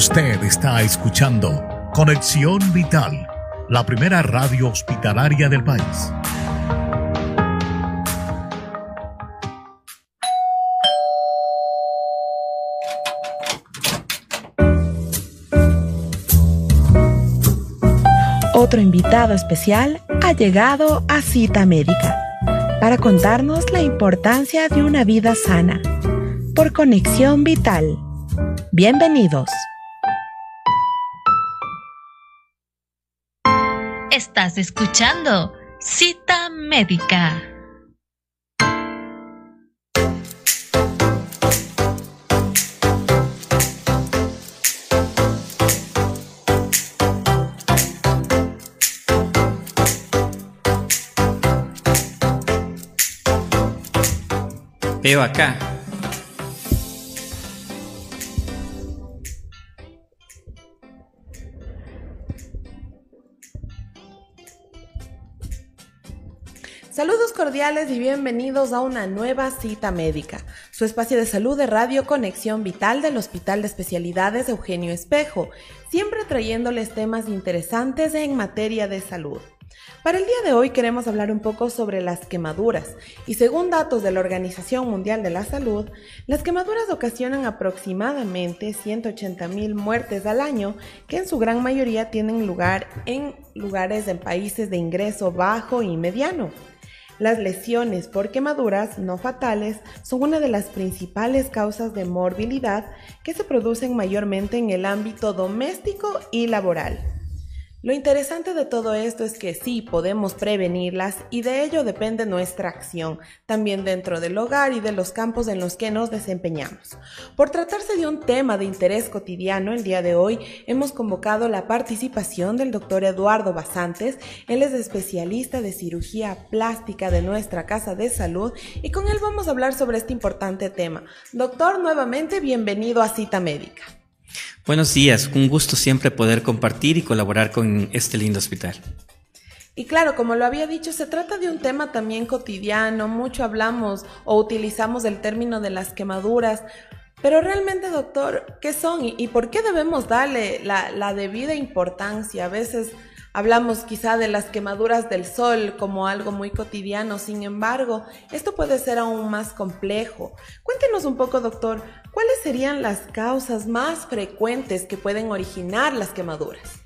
Usted está escuchando Conexión Vital, la primera radio hospitalaria del país. Otro invitado especial ha llegado a Cita Médica para contarnos la importancia de una vida sana por Conexión Vital. Bienvenidos. Estás escuchando Cita Médica. Veo acá. Saludos cordiales y bienvenidos a una nueva cita médica, su espacio de salud de Radio Conexión Vital del Hospital de Especialidades Eugenio Espejo, siempre trayéndoles temas interesantes en materia de salud. Para el día de hoy queremos hablar un poco sobre las quemaduras y según datos de la Organización Mundial de la Salud, las quemaduras ocasionan aproximadamente 180 mil muertes al año que en su gran mayoría tienen lugar en lugares en países de ingreso bajo y mediano. Las lesiones por quemaduras no fatales son una de las principales causas de morbilidad que se producen mayormente en el ámbito doméstico y laboral. Lo interesante de todo esto es que sí podemos prevenirlas y de ello depende nuestra acción, también dentro del hogar y de los campos en los que nos desempeñamos. Por tratarse de un tema de interés cotidiano, el día de hoy hemos convocado la participación del doctor Eduardo Basantes. Él es especialista de cirugía plástica de nuestra Casa de Salud y con él vamos a hablar sobre este importante tema. Doctor, nuevamente bienvenido a Cita Médica. Buenos días, un gusto siempre poder compartir y colaborar con este lindo hospital. Y claro, como lo había dicho, se trata de un tema también cotidiano, mucho hablamos o utilizamos el término de las quemaduras, pero realmente, doctor, ¿qué son y, por qué debemos darle la, la debida importancia? A veces Hablamos quizá de las quemaduras del sol como algo muy cotidiano, sin embargo, esto puede ser aún más complejo. Cuéntenos un poco, doctor, ¿cuáles serían las causas más frecuentes que pueden originar las quemaduras?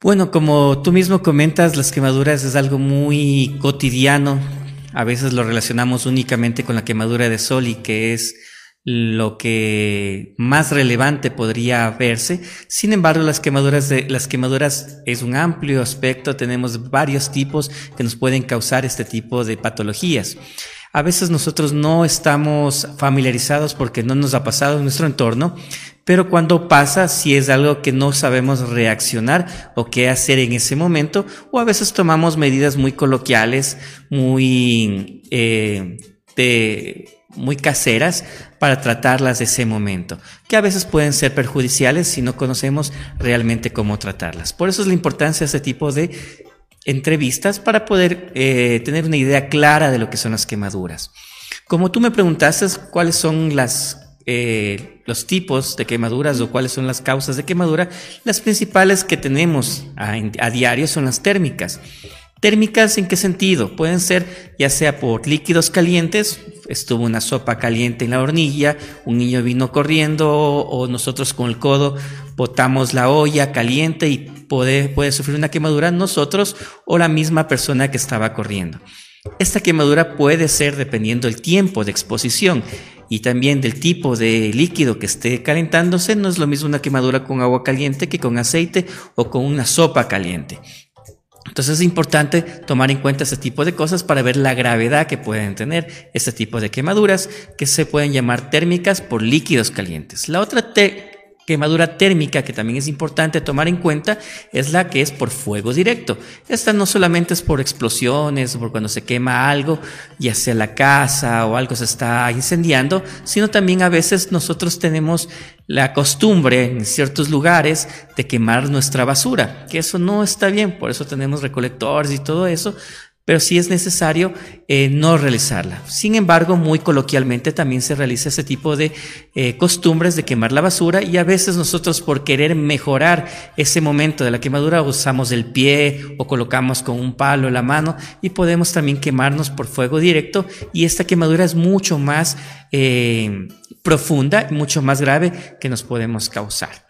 Bueno, como tú mismo comentas, las quemaduras es algo muy cotidiano. A veces lo relacionamos únicamente con la quemadura de sol y que es lo que más relevante podría verse. Sin embargo, las quemaduras, de, las quemaduras es un amplio aspecto, tenemos varios tipos que nos pueden causar este tipo de patologías. A veces nosotros no estamos familiarizados porque no nos ha pasado en nuestro entorno, pero cuando pasa, si es algo que no sabemos reaccionar o qué hacer en ese momento, o a veces tomamos medidas muy coloquiales, muy eh, de muy caseras para tratarlas de ese momento, que a veces pueden ser perjudiciales si no conocemos realmente cómo tratarlas. Por eso es la importancia de este tipo de entrevistas para poder eh, tener una idea clara de lo que son las quemaduras. Como tú me preguntaste cuáles son las, eh, los tipos de quemaduras o cuáles son las causas de quemadura, las principales que tenemos a diario son las térmicas. Térmicas en qué sentido? Pueden ser ya sea por líquidos calientes, estuvo una sopa caliente en la hornilla, un niño vino corriendo o nosotros con el codo botamos la olla caliente y puede, sufrir una quemadura nosotros o la misma persona que estaba corriendo. Esta quemadura puede ser dependiendo del tiempo de exposición y también del tipo de líquido que esté calentándose. No es lo mismo una quemadura con agua caliente que con aceite o con una sopa caliente. Entonces es importante tomar en cuenta este tipo de cosas para ver la gravedad que pueden tener este tipo de quemaduras que se pueden llamar térmicas por líquidos calientes. La otra quemadura térmica que también es importante tomar en cuenta es la que es por fuego directo. Esta no solamente es por explosiones, por cuando se quema algo, ya sea la casa o algo se está incendiando, sino también a veces nosotros tenemos la costumbre en ciertos lugares de quemar nuestra basura, que eso no está bien, por eso tenemos recolectores y todo eso, pero si es necesario eh, no realizarla. Sin embargo, muy coloquialmente también se realiza ese tipo de eh, costumbres de quemar la basura y a veces nosotros por querer mejorar ese momento de la quemadura usamos el pie o colocamos con un palo la mano y podemos también quemarnos por fuego directo y esta quemadura es mucho más eh, profunda, mucho más grave que nos podemos causar.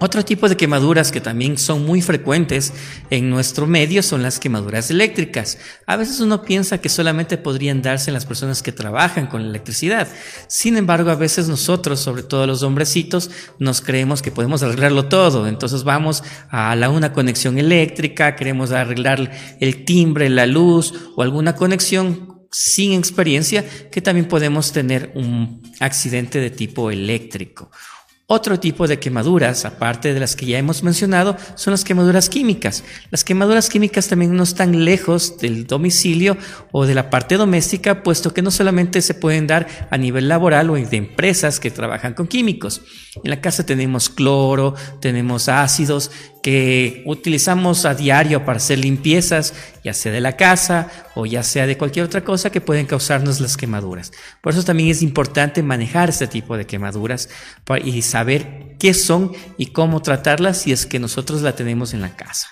Otro tipo de quemaduras que también son muy frecuentes en nuestro medio son las quemaduras eléctricas. A veces uno piensa que solamente podrían darse en las personas que trabajan con la electricidad. Sin embargo, a veces nosotros, sobre todo los hombrecitos, nos creemos que podemos arreglarlo todo. Entonces vamos a la una conexión eléctrica, queremos arreglar el timbre, la luz o alguna conexión sin experiencia que también podemos tener un accidente de tipo eléctrico. Otro tipo de quemaduras, aparte de las que ya hemos mencionado, son las quemaduras químicas. Las quemaduras químicas también no están lejos del domicilio o de la parte doméstica, puesto que no solamente se pueden dar a nivel laboral o de empresas que trabajan con químicos. En la casa tenemos cloro, tenemos ácidos que utilizamos a diario para hacer limpiezas, ya sea de la casa o ya sea de cualquier otra cosa que pueden causarnos las quemaduras. Por eso también es importante manejar este tipo de quemaduras y saber qué son y cómo tratarlas si es que nosotros la tenemos en la casa.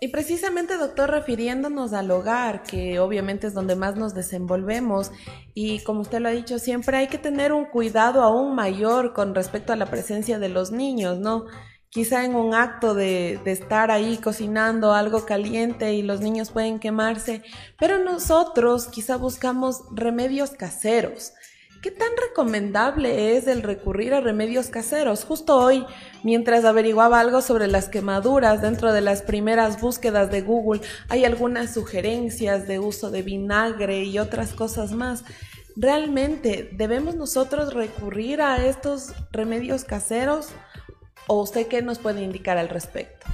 Y precisamente, doctor, refiriéndonos al hogar, que obviamente es donde más nos desenvolvemos, y como usted lo ha dicho, siempre hay que tener un cuidado aún mayor con respecto a la presencia de los niños, ¿no? Quizá en un acto de, estar ahí cocinando algo caliente y los niños pueden quemarse, pero nosotros quizá buscamos remedios caseros. ¿Qué tan recomendable es el recurrir a remedios caseros? Justo hoy, mientras averiguaba algo sobre las quemaduras dentro de las primeras búsquedas de Google, hay algunas sugerencias de uso de vinagre y otras cosas más. ¿Realmente debemos nosotros recurrir a estos remedios caseros ¿O usted qué nos puede indicar al respecto?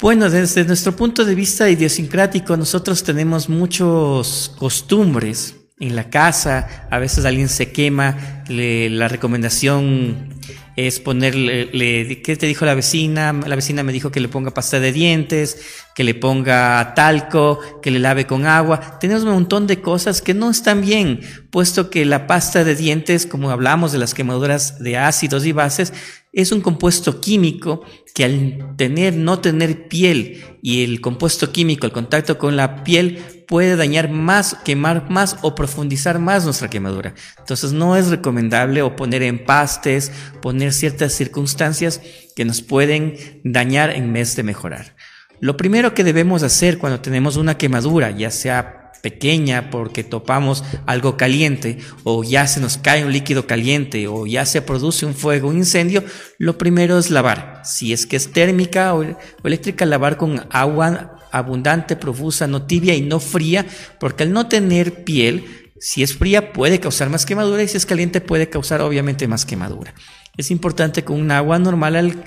Bueno, desde nuestro punto de vista idiosincrático, nosotros tenemos muchas costumbres en la casa. A veces alguien se quema, la recomendación es ponerle, ¿qué te dijo la vecina? La vecina me dijo que le ponga pasta de dientes, que le ponga talco, que le lave con agua. Tenemos un montón de cosas que no están bien, puesto que la pasta de dientes, como hablamos de las quemaduras de ácidos y bases, es un compuesto químico que al tener, no tener piel y el compuesto químico, el contacto con la piel, puede dañar más, quemar más o profundizar más nuestra quemadura. Entonces no es recomendable o poner empastes, poner ciertas circunstancias que nos pueden dañar en vez de mejorar. Lo primero que debemos hacer cuando tenemos una quemadura, ya sea pequeña porque topamos algo caliente o ya se nos cae un líquido caliente o ya se produce un fuego, un incendio, lo primero es lavar. Si es que es térmica o, eléctrica, lavar con agua abundante, profusa, no tibia y no fría, porque al no tener piel, si es fría puede causar más quemadura y si es caliente puede causar obviamente más quemadura. Es importante con un agua normal al,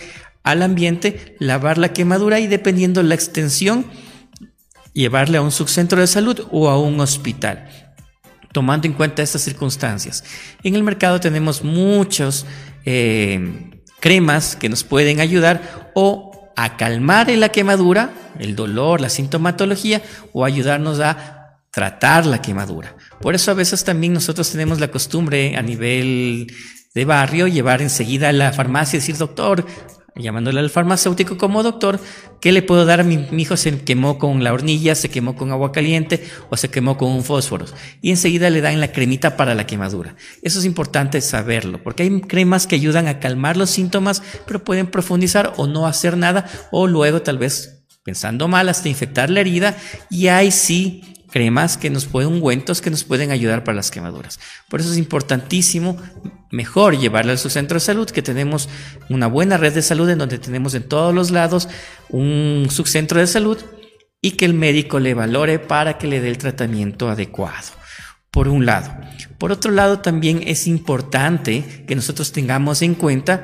al ambiente lavar la quemadura y dependiendo la extensión, llevarle a un subcentro de salud o a un hospital, tomando en cuenta estas circunstancias. En el mercado tenemos muchos eh, cremas que nos pueden ayudar o a calmar la quemadura, el dolor, la sintomatología o ayudarnos a tratar la quemadura. Por eso a veces también nosotros tenemos la costumbre a nivel de barrio llevar enseguida a la farmacia y decir, doctor, llamándole al farmacéutico como doctor, ¿qué le puedo dar a mi, hijo? Se quemó con la hornilla, se quemó con agua caliente o se quemó con un fósforo. Y enseguida le dan la cremita para la quemadura. Eso es importante saberlo, porque hay cremas que ayudan a calmar los síntomas, pero pueden profundizar o no hacer nada, o luego tal vez pensando mal hasta infectar la herida y ahí sí cremas que nos pueden, ungüentos que nos pueden ayudar para las quemaduras. Por eso es importantísimo, mejor llevarle a su centro de salud, que tenemos una buena red de salud en donde tenemos en todos los lados un subcentro de salud y que el médico le valore para que le dé el tratamiento adecuado. Por un lado. Por otro lado, también es importante que nosotros tengamos en cuenta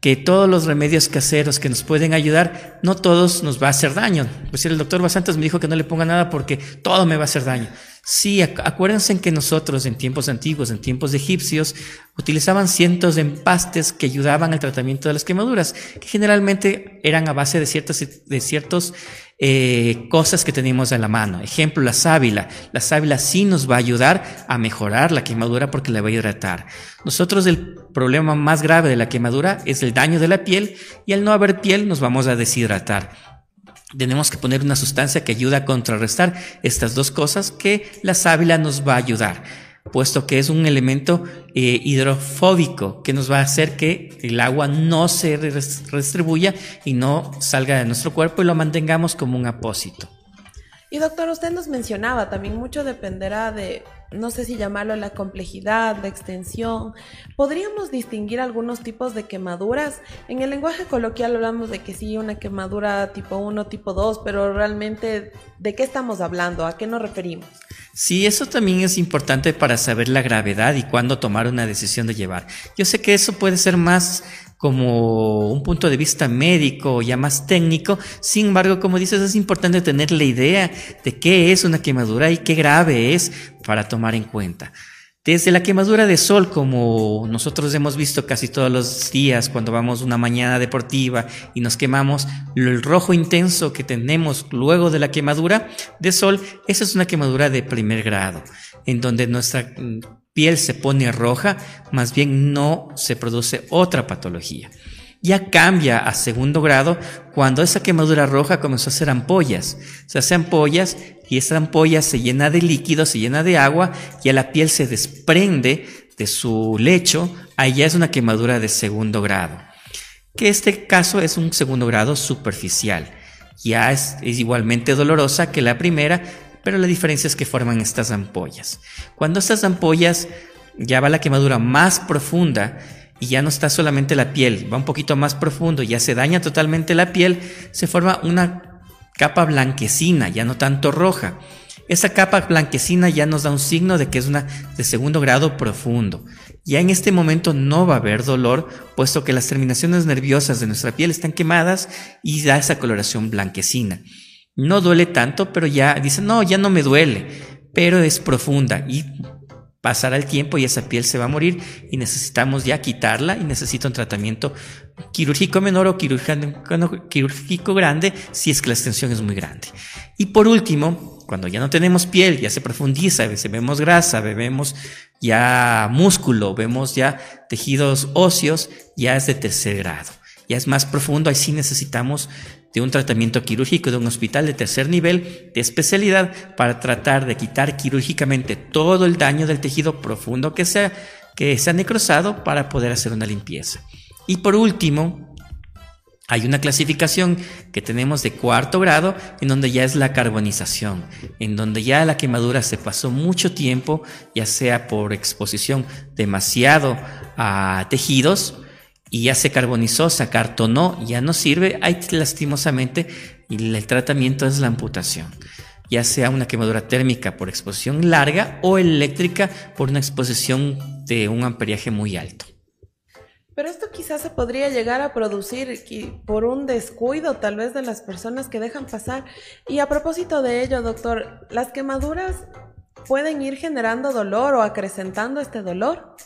que todos los remedios caseros que nos pueden ayudar, no todos nos va a hacer daño. Pues el doctor Basantos me dijo que no le ponga nada porque todo me va a hacer daño. Sí, acuérdense que nosotros en tiempos antiguos, en tiempos egipcios, utilizaban cientos de empastes que ayudaban al tratamiento de las quemaduras, que generalmente eran a base de ciertas de ciertos eh, cosas que tenemos en la mano. Ejemplo, la sábila. La sábila sí nos va a ayudar a mejorar la quemadura porque la va a hidratar. Nosotros el problema más grave de la quemadura es el daño de la piel y al no haber piel nos vamos a deshidratar tenemos que poner una sustancia que ayuda a contrarrestar estas dos cosas que la sábila nos va a ayudar, puesto que es un elemento eh, hidrofóbico que nos va a hacer que el agua no se redistribuya y no salga de nuestro cuerpo y lo mantengamos como un apósito. Y doctor, usted nos mencionaba, también mucho dependerá de no sé si llamarlo la complejidad, la extensión. ¿Podríamos distinguir algunos tipos de quemaduras? En el lenguaje coloquial hablamos de que sí, una quemadura tipo 1, tipo 2, pero realmente, ¿de qué estamos hablando? ¿A qué nos referimos? Sí, eso también es importante para saber la gravedad y cuándo tomar una decisión de llevar. Yo sé que eso puede ser más como un punto de vista médico, ya más técnico. Sin embargo, como dices, es importante tener la idea de qué es una quemadura y qué grave es para tomar en cuenta. Desde la quemadura de sol, como nosotros hemos visto casi todos los días cuando vamos una mañana deportiva y nos quemamos, el rojo intenso que tenemos luego de la quemadura de sol, esa es una quemadura de primer grado, en donde nuestra piel se pone roja, más bien no se produce otra patología. Ya cambia a segundo grado cuando esa quemadura roja comenzó a hacer ampollas. Se hace ampollas y esa ampolla se llena de líquido, se llena de agua, y la piel se desprende de su lecho, ya es una quemadura de segundo grado. Que este caso es un segundo grado superficial. Ya es igualmente dolorosa que la primera, pero la diferencia es que forman estas ampollas. Cuando estas ampollas ya va la quemadura más profunda y ya no está solamente la piel, va un poquito más profundo, ya se daña totalmente la piel, se forma una capa blanquecina, ya no tanto roja. Esa capa blanquecina ya nos da un signo de que es una de segundo grado profundo. Ya en este momento no va a haber dolor, puesto que las terminaciones nerviosas de nuestra piel están quemadas y da esa coloración blanquecina. No duele tanto, pero ya dice, no, ya no me duele, pero es profunda y pasará el tiempo y esa piel se va a morir y necesitamos ya quitarla y necesita un tratamiento quirúrgico menor o quirúrgico grande si es que la extensión es muy grande. Y por último, cuando ya no tenemos piel, ya se profundiza, vemos grasa, vemos ya músculo, vemos ya tejidos óseos, ya es de tercer grado. Ya es más profundo, ahí sí necesitamos de un tratamiento quirúrgico de un hospital de tercer nivel de especialidad para tratar de quitar quirúrgicamente todo el daño del tejido profundo que se, que se ha necrosado para poder hacer una limpieza. Y por último, hay una clasificación que tenemos de cuarto grado en donde ya es la carbonización, en donde ya la quemadura se pasó mucho tiempo, ya sea por exposición demasiado a tejidos y ya se carbonizó, se acartonó, ya no sirve, hay lastimosamente y el tratamiento es la amputación, ya sea una quemadura térmica por exposición larga o eléctrica por una exposición de un amperiaje muy alto. Pero esto quizás se podría llegar a producir por un descuido tal vez de las personas que dejan pasar. Y a propósito de ello, doctor, ¿las quemaduras pueden ir generando dolor o acrecentando este dolor?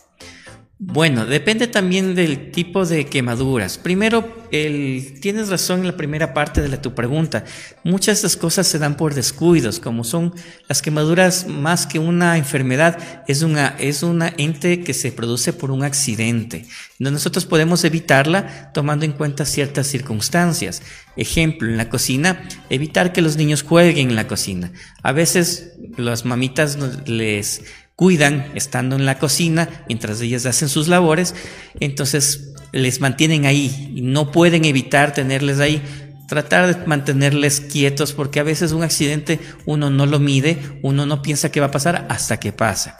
Bueno, depende también del tipo de quemaduras. Primero, el, tienes razón en la primera parte de tu pregunta. Muchas de estas cosas se dan por descuidos, como son las quemaduras más que una enfermedad, es una, es una ente que se produce por un accidente. Nosotros podemos evitarla tomando en cuenta ciertas circunstancias. Ejemplo, en la cocina, evitar que los niños jueguen en la cocina. A veces las mamitas les cuidan estando en la cocina mientras ellas hacen sus labores, entonces les mantienen ahí y no pueden evitar tenerles ahí. Tratar de mantenerles quietos porque a veces un accidente uno no lo mide, uno no piensa que va a pasar hasta que pasa.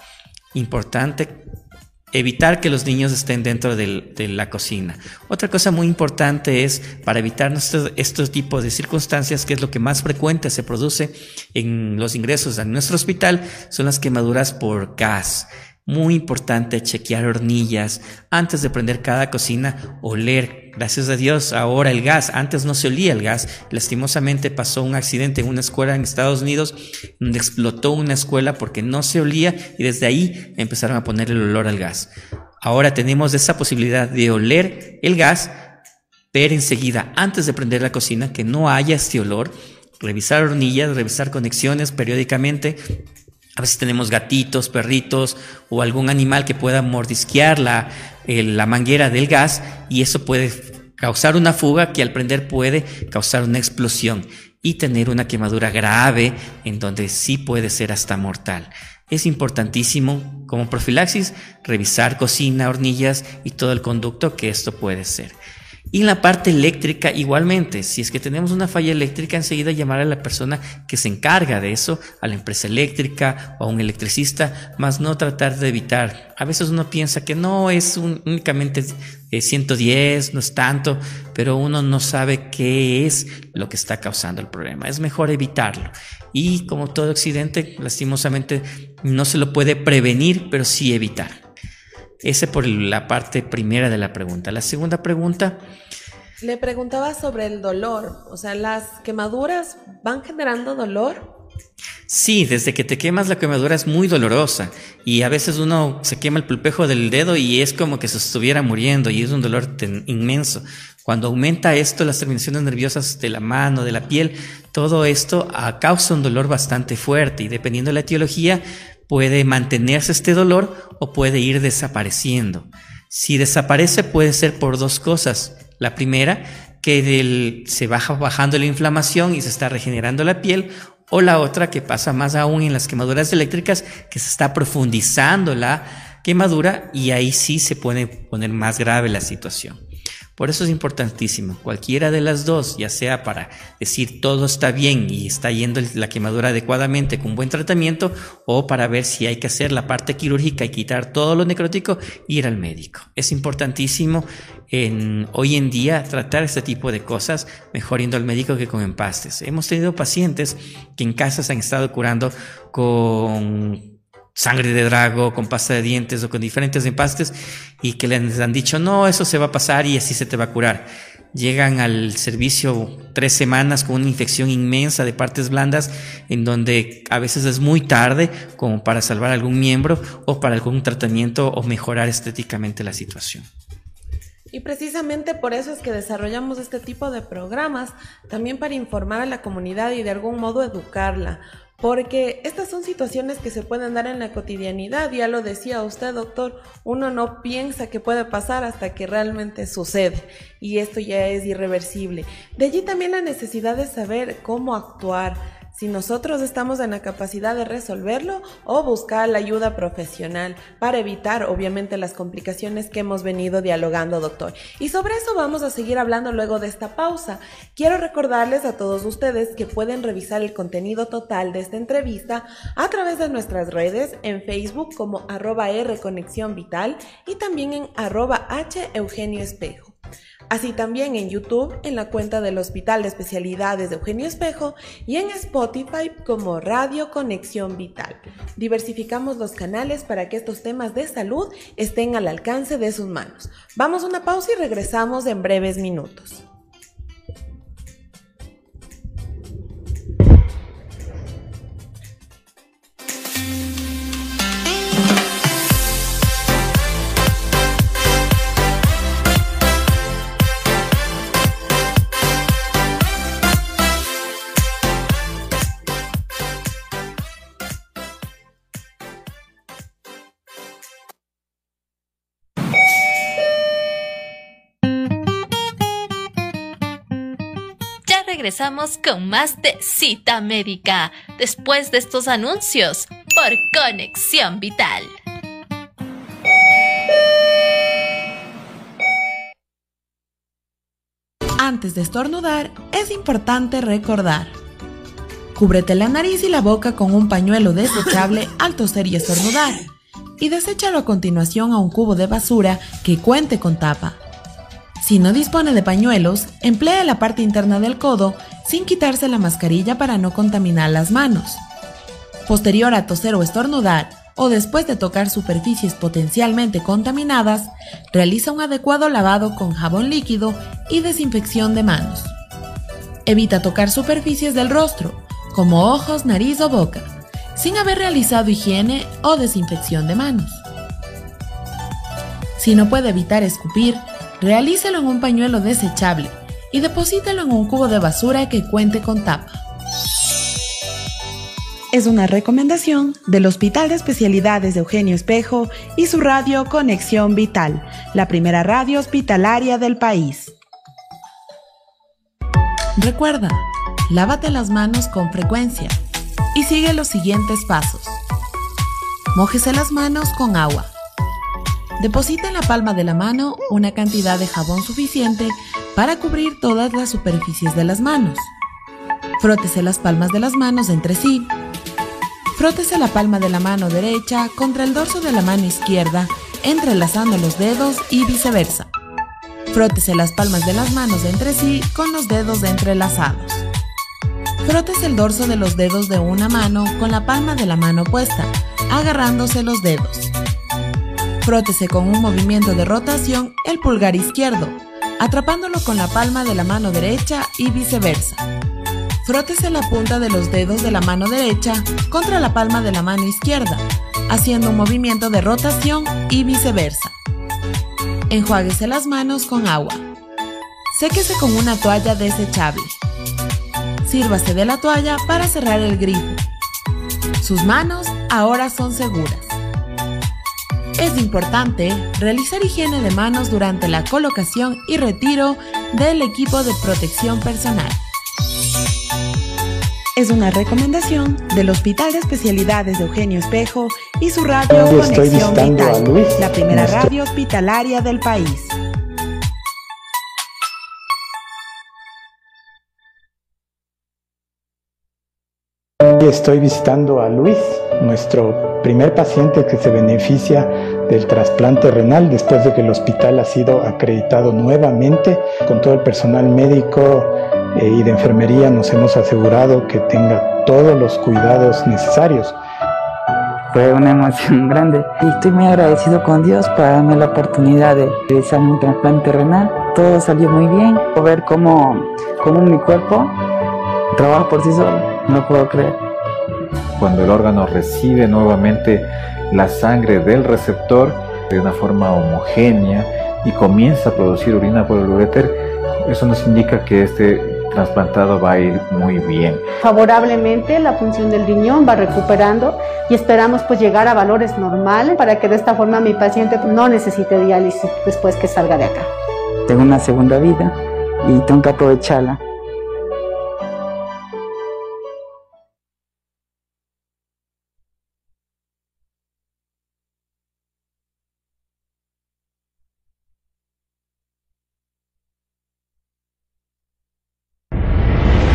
Importante evitar que los niños estén dentro de la cocina. Otra cosa muy importante es para evitar estos, tipos de circunstancias, que es lo que más frecuente se produce en los ingresos a nuestro hospital, son las quemaduras por gas. Muy importante chequear hornillas antes de prender cada cocina, oler. Gracias a Dios, ahora el gas. Antes no se olía el gas. Lastimosamente pasó un accidente en una escuela en Estados Unidos donde explotó una escuela porque no se olía y desde ahí empezaron a poner el olor al gas. Ahora tenemos esa posibilidad de oler el gas, ver enseguida antes de prender la cocina que no haya este olor, revisar hornillas, revisar conexiones periódicamente a veces tenemos gatitos, perritos o algún animal que pueda mordisquear la, la manguera del gas y eso puede causar una fuga que al prender puede causar una explosión y tener una quemadura grave en donde sí puede ser hasta mortal. Es importantísimo como profilaxis revisar cocina, hornillas y todo el conducto que esto puede ser. Y en la parte eléctrica igualmente, si es que tenemos una falla eléctrica, enseguida llamar a la persona que se encarga de eso, a la empresa eléctrica o a un electricista, más no tratar de evitar. A veces uno piensa que no es únicamente 110, no es tanto, pero uno no sabe qué es lo que está causando el problema. Es mejor evitarlo. Y como todo accidente, lastimosamente no se lo puede prevenir, pero sí evitar. Ese por la parte primera de la pregunta. La segunda pregunta. Le preguntaba sobre el dolor. O sea, ¿las quemaduras van generando dolor? Sí, desde que te quemas la quemadura es muy dolorosa y a veces uno se quema el pulpejo del dedo y es como que se estuviera muriendo y es un dolor inmenso. Cuando aumenta esto, las terminaciones nerviosas de la mano, de la piel, todo esto ah, causa un dolor bastante fuerte y dependiendo de la etiología, puede mantenerse este dolor o puede ir desapareciendo. Si desaparece puede ser por dos cosas. La primera, que se baja bajando la inflamación y se está regenerando la piel, o la otra que pasa más aún en las quemaduras eléctricas, que se está profundizando la quemadura y ahí sí se puede poner más grave la situación. Por eso es importantísimo, cualquiera de las dos, ya sea para decir todo está bien y está yendo la quemadura adecuadamente con buen tratamiento, o para ver si hay que hacer la parte quirúrgica y quitar todo lo necrótico, ir al médico. Es importantísimo en, hoy en día tratar este tipo de cosas mejor yendo al médico que con empastes. Hemos tenido pacientes que en casa se han estado curando con sangre de drago, con pasta de dientes o con diferentes empastes y que les han dicho, no, eso se va a pasar y así se te va a curar. Llegan al servicio tres semanas con una infección inmensa de partes blandas en donde a veces es muy tarde como para salvar algún miembro o para algún tratamiento o mejorar estéticamente la situación. Y precisamente por eso es que desarrollamos este tipo de programas, también para informar a la comunidad y de algún modo educarla, porque estas son situaciones que se pueden dar en la cotidianidad, ya lo decía usted, doctor, uno no piensa que puede pasar hasta que realmente sucede y esto ya es irreversible. De allí también la necesidad de saber cómo actuar, si nosotros estamos en la capacidad de resolverlo o buscar la ayuda profesional para evitar obviamente las complicaciones que hemos venido dialogando, doctor. Y sobre eso vamos a seguir hablando luego de esta pausa. Quiero recordarles a todos ustedes que pueden revisar el contenido total de esta entrevista a través de nuestras redes en Facebook como arroba R Conexión Vital y también en arroba H Eugenio Espejo así también en YouTube en la cuenta del Hospital de Especialidades de Eugenio Espejo y en Spotify como Radio Conexión Vital. Diversificamos los canales para que estos temas de salud estén al alcance de sus manos. Vamos a una pausa y regresamos en breves minutos. Regresamos con más de cita médica después de estos anuncios por Conexión Vital. Antes de estornudar, es importante recordar. Cúbrete la nariz y la boca con un pañuelo desechable al toser y estornudar. Y deséchalo a continuación a un cubo de basura que cuente con tapa. Si no dispone de pañuelos, emplea la parte interna del codo sin quitarse la mascarilla para no contaminar las manos. Posterior a toser o estornudar, o después de tocar superficies potencialmente contaminadas, realiza un adecuado lavado con jabón líquido y desinfección de manos. Evita tocar superficies del rostro, como ojos, nariz o boca, sin haber realizado higiene o desinfección de manos. Si no puede evitar escupir, realícelo en un pañuelo desechable y deposítelo en un cubo de basura que cuente con tapa. Es una recomendación del Hospital de Especialidades de Eugenio Espejo y su radio Conexión Vital, la primera radio hospitalaria del país. Recuerda, lávate las manos con frecuencia y sigue los siguientes pasos. Mójese las manos con agua. Deposita en la palma de la mano una cantidad de jabón suficiente para cubrir todas las superficies de las manos. Frótese las palmas de las manos entre sí. Frótese la palma de la mano derecha contra el dorso de la mano izquierda, entrelazando los dedos y viceversa. Frótese las palmas de las manos entre sí con los dedos entrelazados. Frótese el dorso de los dedos de una mano con la palma de la mano opuesta, agarrándose los dedos. Frótese con un movimiento de rotación el pulgar izquierdo, atrapándolo con la palma de la mano derecha y viceversa. Frótese la punta de los dedos de la mano derecha contra la palma de la mano izquierda, haciendo un movimiento de rotación y viceversa. Enjuáguese las manos con agua. Séquese con una toalla desechable. Sírvase de la toalla para cerrar el grifo. Sus manos ahora son seguras. Es importante realizar higiene de manos durante la colocación y retiro del equipo de protección personal. Es una recomendación del Hospital de Especialidades de Eugenio Espejo y su radio Conexión Vital, la primera radio hospitalaria del país. Estoy visitando a Luis, nuestro primer paciente que se beneficia del trasplante renal después de que el hospital ha sido acreditado nuevamente con todo el personal médico eh, y de enfermería nos hemos asegurado que tenga todos los cuidados necesarios. Fue una emoción grande y estoy muy agradecido con Dios para darme la oportunidad de realizar un trasplante renal. Todo salió muy bien. Ver cómo, cómo mi cuerpo trabaja por sí solo, no puedo creer. Cuando el órgano recibe nuevamente la sangre del receptor de una forma homogénea y comienza a producir orina por el uréter, eso nos indica que este trasplantado va a ir muy bien. Favorablemente la función del riñón va recuperando y esperamos pues llegar a valores normales para que de esta forma mi paciente no necesite diálisis después que salga de acá. Tengo una segunda vida y tengo que aprovecharla.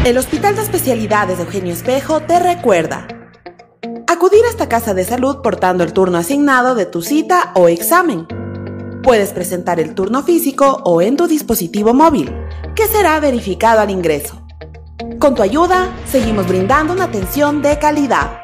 El Hospital de Especialidades de Eugenio Espejo te recuerda acudir a esta casa de salud portando el turno asignado de tu cita o examen. Puedes presentar el turno físico o en tu dispositivo móvil, que será verificado al ingreso. Con tu ayuda, seguimos brindando una atención de calidad.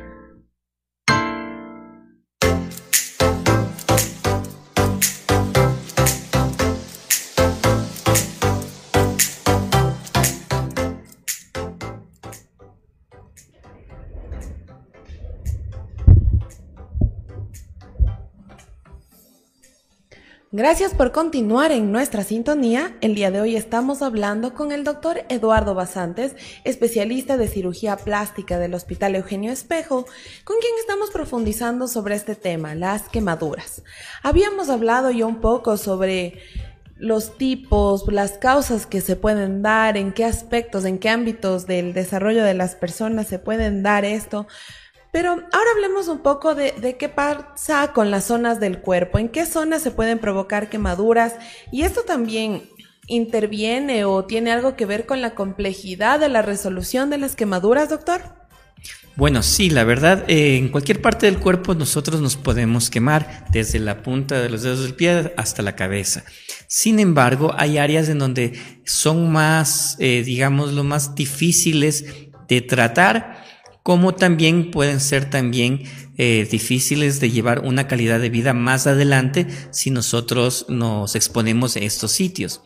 Gracias por continuar en nuestra sintonía. El día de hoy estamos hablando con el doctor Eduardo Basantes, especialista de cirugía plástica del Hospital Eugenio Espejo, con quien estamos profundizando sobre este tema, las quemaduras. Habíamos hablado ya un poco sobre los tipos, las causas que se pueden dar, en qué aspectos, en qué ámbitos del desarrollo de las personas se pueden dar esto, Pero ahora hablemos un poco de, de, qué pasa con las zonas del cuerpo, en qué zonas se pueden provocar quemaduras y esto también interviene o tiene algo que ver con la complejidad de la resolución de las quemaduras, doctor. Bueno, sí, la verdad, eh, en cualquier parte del cuerpo nosotros nos podemos quemar, desde la punta de los dedos del pie hasta la cabeza. Sin embargo, hay áreas en donde son más, eh, digamos, lo más difíciles de tratar, como también pueden ser también eh, difíciles de llevar una calidad de vida más adelante si nosotros nos exponemos a estos sitios.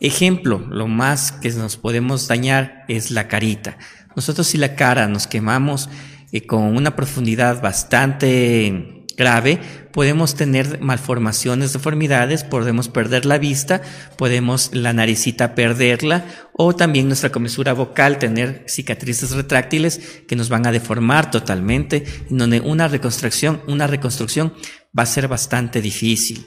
Ejemplo, lo más que nos podemos dañar es la carita. Nosotros si la cara nos quemamos eh, con una profundidad bastante grave, podemos tener malformaciones, deformidades, podemos perder la vista, podemos la naricita perderla o también nuestra comisura vocal tener cicatrices retráctiles que nos van a deformar totalmente, en donde una reconstrucción, una reconstrucción va a ser bastante difícil.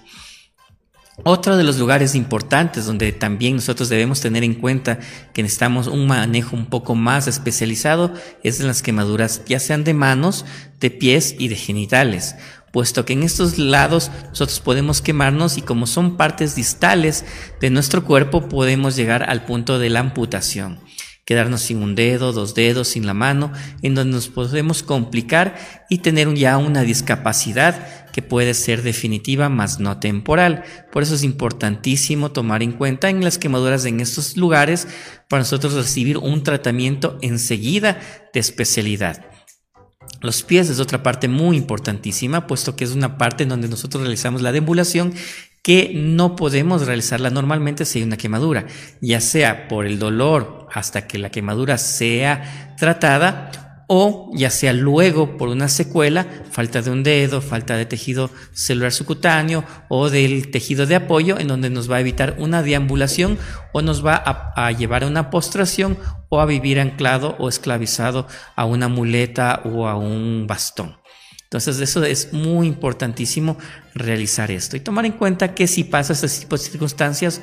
Otro de los lugares importantes donde también nosotros debemos tener en cuenta que necesitamos un manejo un poco más especializado es en las quemaduras, ya sean de manos, de pies y de genitales, puesto que en estos lados nosotros podemos quemarnos y como son partes distales de nuestro cuerpo podemos llegar al punto de la amputación quedarnos sin un dedo, dos dedos, sin la mano, en donde nos podemos complicar y tener ya una discapacidad que puede ser definitiva, más no temporal. Por eso es importantísimo tomar en cuenta en las quemaduras en estos lugares para nosotros recibir un tratamiento enseguida de especialidad. Los pies es otra parte muy importantísima, puesto que es una parte en donde nosotros realizamos la deambulación que no podemos realizarla normalmente si hay una quemadura, ya sea por el dolor hasta que la quemadura sea tratada o ya sea luego por una secuela, falta de un dedo, falta de tejido celular subcutáneo o del tejido de apoyo, en donde nos va a evitar una deambulación o nos va a, llevar a una postración o a vivir anclado o esclavizado a una muleta o a un bastón. Entonces, eso es muy importantísimo realizar esto y tomar en cuenta que si pasa este tipo de circunstancias,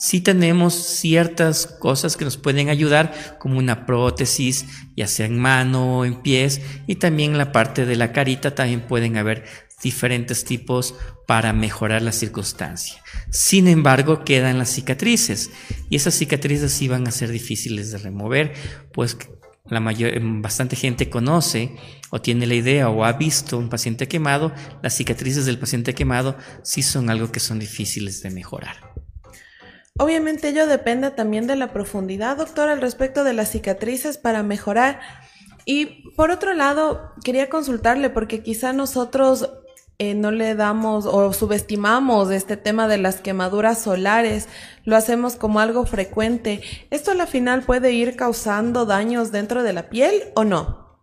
sí tenemos ciertas cosas que nos pueden ayudar, como una prótesis, ya sea en mano o en pies, y también la parte de la carita también pueden haber diferentes tipos para mejorar la circunstancia. Sin embargo, quedan las cicatrices y esas cicatrices sí van a ser difíciles de remover, pues la mayor, bastante gente conoce o tiene la idea o ha visto un paciente quemado, las cicatrices del paciente quemado sí son algo que son difíciles de mejorar. Obviamente ello depende también de la profundidad, doctor, al respecto de las cicatrices para mejorar. Y por otro lado, quería consultarle porque quizá nosotros eh, no le damos o subestimamos este tema de las quemaduras solares, lo hacemos como algo frecuente. ¿Esto a la final puede ir causando daños dentro de la piel o no?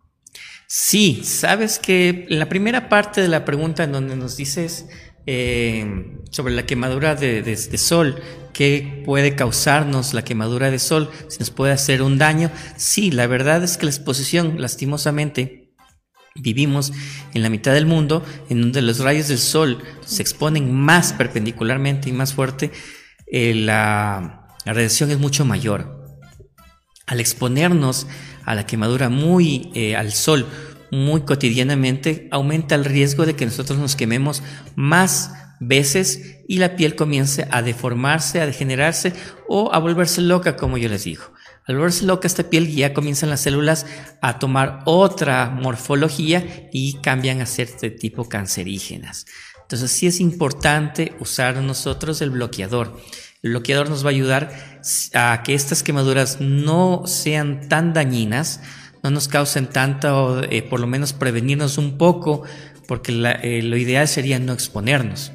Sí, sabes que la primera parte de la pregunta en donde nos dices eh, sobre la quemadura de, sol, qué puede causarnos la quemadura de sol, si nos puede hacer un daño. Sí, la verdad es que la exposición, lastimosamente, vivimos en la mitad del mundo en donde los rayos del sol se exponen más perpendicularmente y más fuerte, eh, la, radiación es mucho mayor. Al exponernos a la quemadura muy eh, al sol, muy cotidianamente, aumenta el riesgo de que nosotros nos quememos más veces y la piel comience a deformarse, a degenerarse o a volverse loca, como yo les digo. Al volverse loca esta piel ya comienzan las células a tomar otra morfología y cambian a ser de tipo cancerígenas. Entonces sí es importante usar nosotros el bloqueador. El bloqueador nos va a ayudar a que estas quemaduras no sean tan dañinas, no nos causen tanto, eh, por lo menos prevenirnos un poco, porque eh, lo ideal sería no exponernos.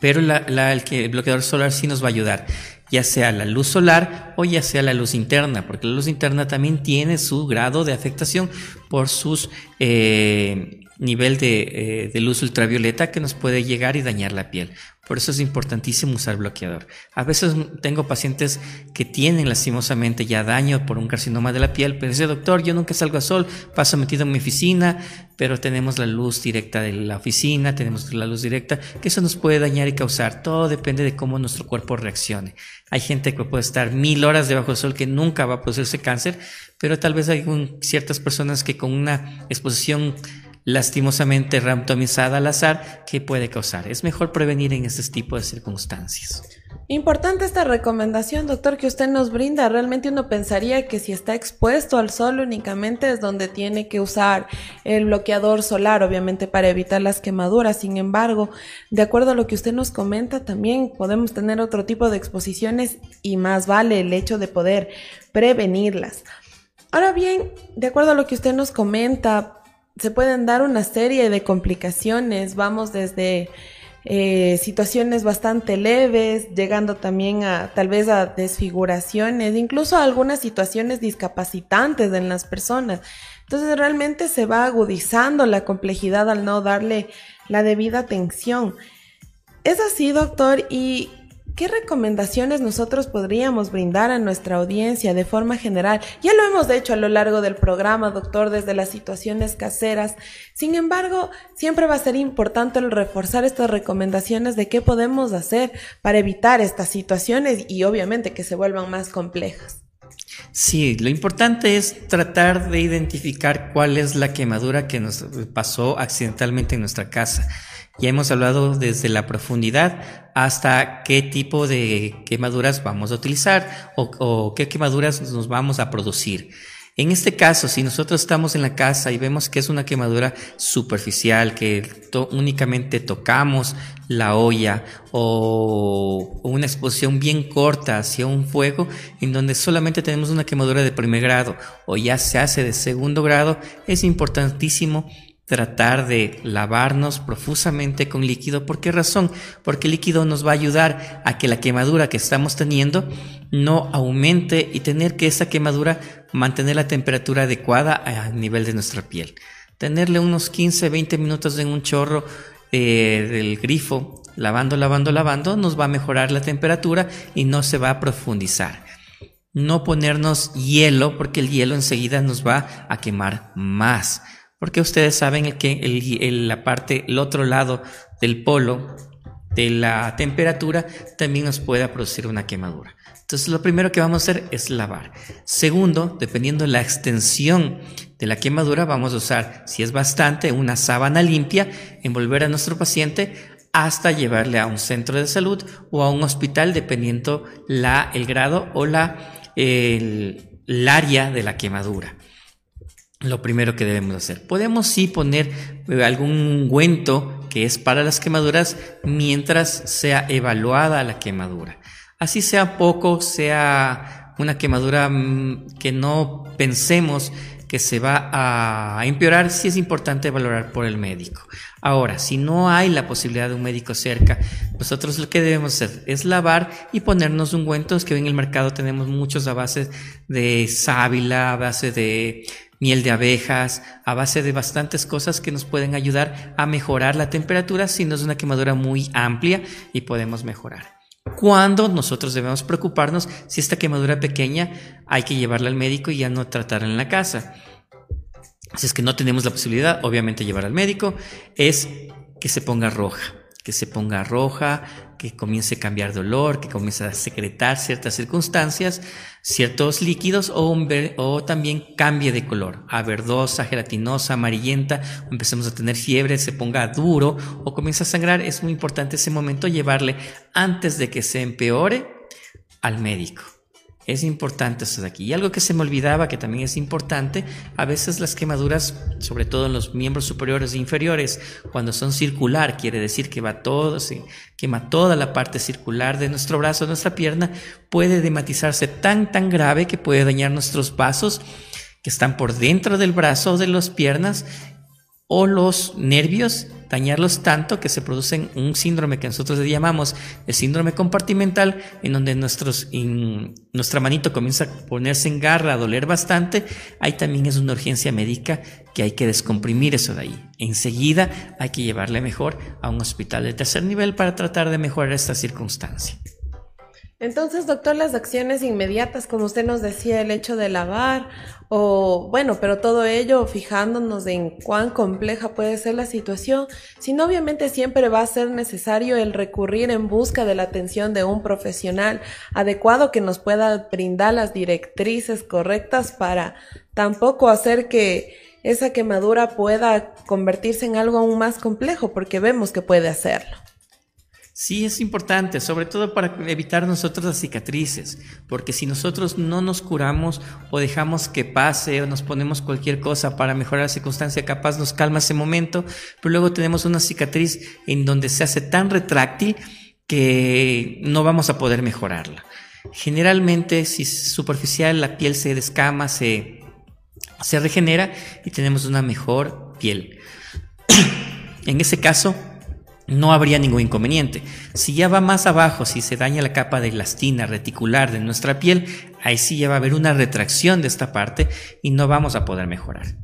Pero el, bloqueador solar sí nos va a ayudar, ya sea la luz solar o ya sea la luz interna, porque la luz interna también tiene su grado de afectación por sus eh, nivel de, eh, de, luz ultravioleta que nos puede llegar y dañar la piel. Por eso es importantísimo usar bloqueador. A veces tengo pacientes que tienen lastimosamente ya daño por un carcinoma de la piel, pero dice, doctor, yo nunca salgo a sol, paso metido en mi oficina, pero tenemos la luz directa de la oficina, tenemos la luz directa, que eso nos puede dañar y causar. Todo depende de cómo nuestro cuerpo reaccione. Hay gente que puede estar mil horas debajo del sol que nunca va a producirse cáncer, pero tal vez hay ciertas personas que con una exposición lastimosamente randomizada al azar que puede causar. Es mejor prevenir en este tipo de circunstancias. Importante esta recomendación, doctor, que usted nos brinda. Realmente uno pensaría que si está expuesto al sol únicamente es donde tiene que usar el bloqueador solar, obviamente para evitar las quemaduras. Sin embargo, de acuerdo a lo que usted nos comenta, también podemos tener otro tipo de exposiciones y más vale el hecho de poder prevenirlas. Ahora bien, de acuerdo a lo que usted nos comenta, se pueden dar una serie de complicaciones, vamos desde eh, situaciones bastante leves, llegando también a tal vez a desfiguraciones, incluso a algunas situaciones discapacitantes en las personas. Entonces realmente se va agudizando la complejidad al no darle la debida atención. Es así, doctor, y ¿Qué recomendaciones nosotros podríamos brindar a nuestra audiencia de forma general? Ya lo hemos hecho a lo largo del programa, doctor, desde las situaciones caseras. Sin embargo, siempre va a ser importante reforzar estas recomendaciones de qué podemos hacer para evitar estas situaciones y obviamente que se vuelvan más complejas. Sí, lo importante es tratar de identificar cuál es la quemadura que nos pasó accidentalmente en nuestra casa. Ya hemos hablado desde la profundidad hasta qué tipo de quemaduras vamos a utilizar o, qué quemaduras nos vamos a producir. En este caso, si nosotros estamos en la casa y vemos que es una quemadura superficial, que únicamente tocamos la olla o, una exposición bien corta hacia un fuego en donde solamente tenemos una quemadura de primer grado o ya se hace de segundo grado, es importantísimo tratar de lavarnos profusamente con líquido. ¿Por qué razón? Porque el líquido nos va a ayudar a que la quemadura que estamos teniendo no aumente y tener que esa quemadura mantener la temperatura adecuada a nivel de nuestra piel. Tenerle unos 15, 20 minutos en un chorro eh, del grifo, lavando, lavando, lavando, nos va a mejorar la temperatura y no se va a profundizar. No ponernos hielo porque el hielo enseguida nos va a quemar más porque ustedes saben que el, la parte, el otro lado del polo de la temperatura también nos puede producir una quemadura. Entonces lo primero que vamos a hacer es lavar. Segundo, dependiendo de la extensión de la quemadura, vamos a usar, si es bastante, una sábana limpia, envolver a nuestro paciente hasta llevarle a un centro de salud o a un hospital, dependiendo la, el grado o la, el área de la quemadura lo primero que debemos hacer. Podemos sí poner eh, algún ungüento que es para las quemaduras mientras sea evaluada la quemadura. Así sea poco, sea una quemadura mm, que no pensemos que se va a empeorar, sí es importante valorar por el médico. Ahora, si no hay la posibilidad de un médico cerca, nosotros lo que debemos hacer es lavar y ponernos ungüentos que en el mercado tenemos muchos a base de sábila, a base de miel de abejas, a base de bastantes cosas que nos pueden ayudar a mejorar la temperatura si no es una quemadura muy amplia y podemos mejorar. Cuando nosotros debemos preocuparnos si esta quemadura pequeña hay que llevarla al médico y ya no tratarla en la casa. Si es que no tenemos la posibilidad, obviamente llevar al médico, es que se ponga roja que se ponga roja, que comience a cambiar de olor, que comience a secretar ciertas circunstancias, ciertos líquidos o, también cambie de color, a verdosa, gelatinosa, amarillenta, empecemos a tener fiebre, se ponga duro o comience a sangrar, es muy importante ese momento llevarle antes de que se empeore al médico. Es importante esto de aquí. Y algo que se me olvidaba, que también es importante, a veces las quemaduras, sobre todo en los miembros superiores e inferiores, cuando son circular, quiere decir que va todo, se quema toda la parte circular de nuestro brazo, nuestra pierna, puede dematizarse tan, tan grave que puede dañar nuestros vasos que están por dentro del brazo o de las piernas o los nervios dañarlos tanto que se producen un síndrome que nosotros le llamamos el síndrome compartimental, en donde nuestra manito comienza a ponerse en garra, a doler bastante, ahí también es una urgencia médica que hay que descomprimir eso de ahí. Enseguida hay que llevarle mejor a un hospital de tercer nivel para tratar de mejorar esta circunstancia. Entonces, doctor, las acciones inmediatas, como usted nos decía, el hecho de lavar o bueno, pero todo ello fijándonos en cuán compleja puede ser la situación, sino obviamente siempre va a ser necesario el recurrir en busca de la atención de un profesional adecuado que nos pueda brindar las directrices correctas para tampoco hacer que esa quemadura pueda convertirse en algo aún más complejo, porque vemos que puede hacerlo. Sí, es importante, sobre todo para evitar nosotros las cicatrices, porque si nosotros no nos curamos o dejamos que pase o nos ponemos cualquier cosa para mejorar la circunstancia, capaz nos calma ese momento, pero luego tenemos una cicatriz en donde se hace tan retráctil que no vamos a poder mejorarla. Generalmente, si es superficial, la piel se descama, se, se regenera y tenemos una mejor piel. en ese caso, no habría ningún inconveniente. Si ya va más abajo, si se daña la capa de elastina reticular de nuestra piel, ahí sí ya va a haber una retracción de esta parte y no vamos a poder mejorar.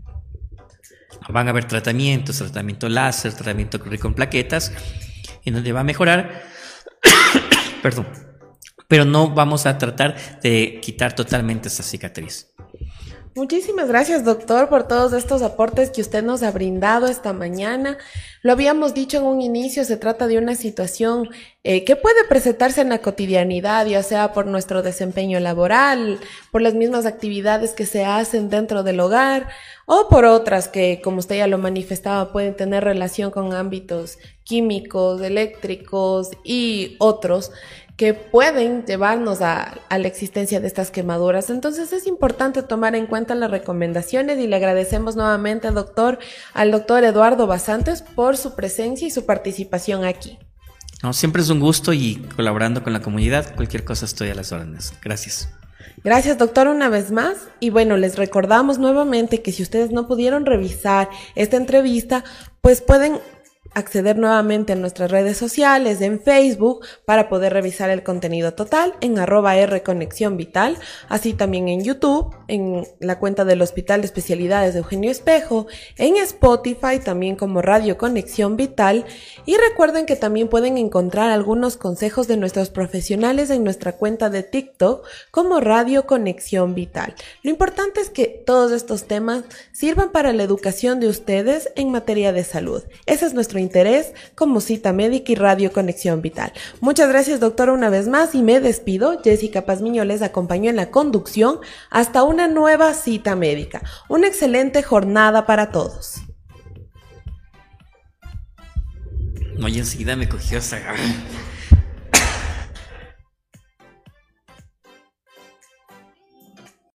Van a haber tratamientos, tratamiento láser, tratamiento con plaquetas, en donde va a mejorar, perdón, pero no vamos a tratar de quitar totalmente esta cicatriz. Muchísimas gracias, doctor, por todos estos aportes que usted nos ha brindado esta mañana. Lo habíamos dicho en un inicio, se trata de una situación eh, que puede presentarse en la cotidianidad, ya sea por nuestro desempeño laboral, por las mismas actividades que se hacen dentro del hogar o por otras que, como usted ya lo manifestaba, pueden tener relación con ámbitos químicos, eléctricos y otros que pueden llevarnos a, la existencia de estas quemaduras. Entonces es importante tomar en cuenta las recomendaciones y le agradecemos nuevamente, doctor, al doctor Eduardo Basantes por su presencia y su participación aquí. No, siempre es un gusto y colaborando con la comunidad, cualquier cosa estoy a las órdenes. Gracias. Gracias, doctor, una vez más. Y bueno, les recordamos nuevamente que si ustedes no pudieron revisar esta entrevista, pues pueden acceder nuevamente a nuestras redes sociales, en Facebook, para poder revisar el contenido total en arroba R Conexión Vital, así también en YouTube, en la cuenta del Hospital de Especialidades de Eugenio Espejo, en Spotify también como Radio Conexión Vital y recuerden que también pueden encontrar algunos consejos de nuestros profesionales en nuestra cuenta de TikTok como Radio Conexión Vital. Lo importante es que todos estos temas sirvan para la educación de ustedes en materia de salud. Ese es nuestro interés como cita médica y radio conexión vital. Muchas gracias doctora una vez más y me despido. Jessica Pazmiño les acompañó en la conducción hasta una nueva cita médica. Una excelente jornada para todos. No, y enseguida me cogió esa...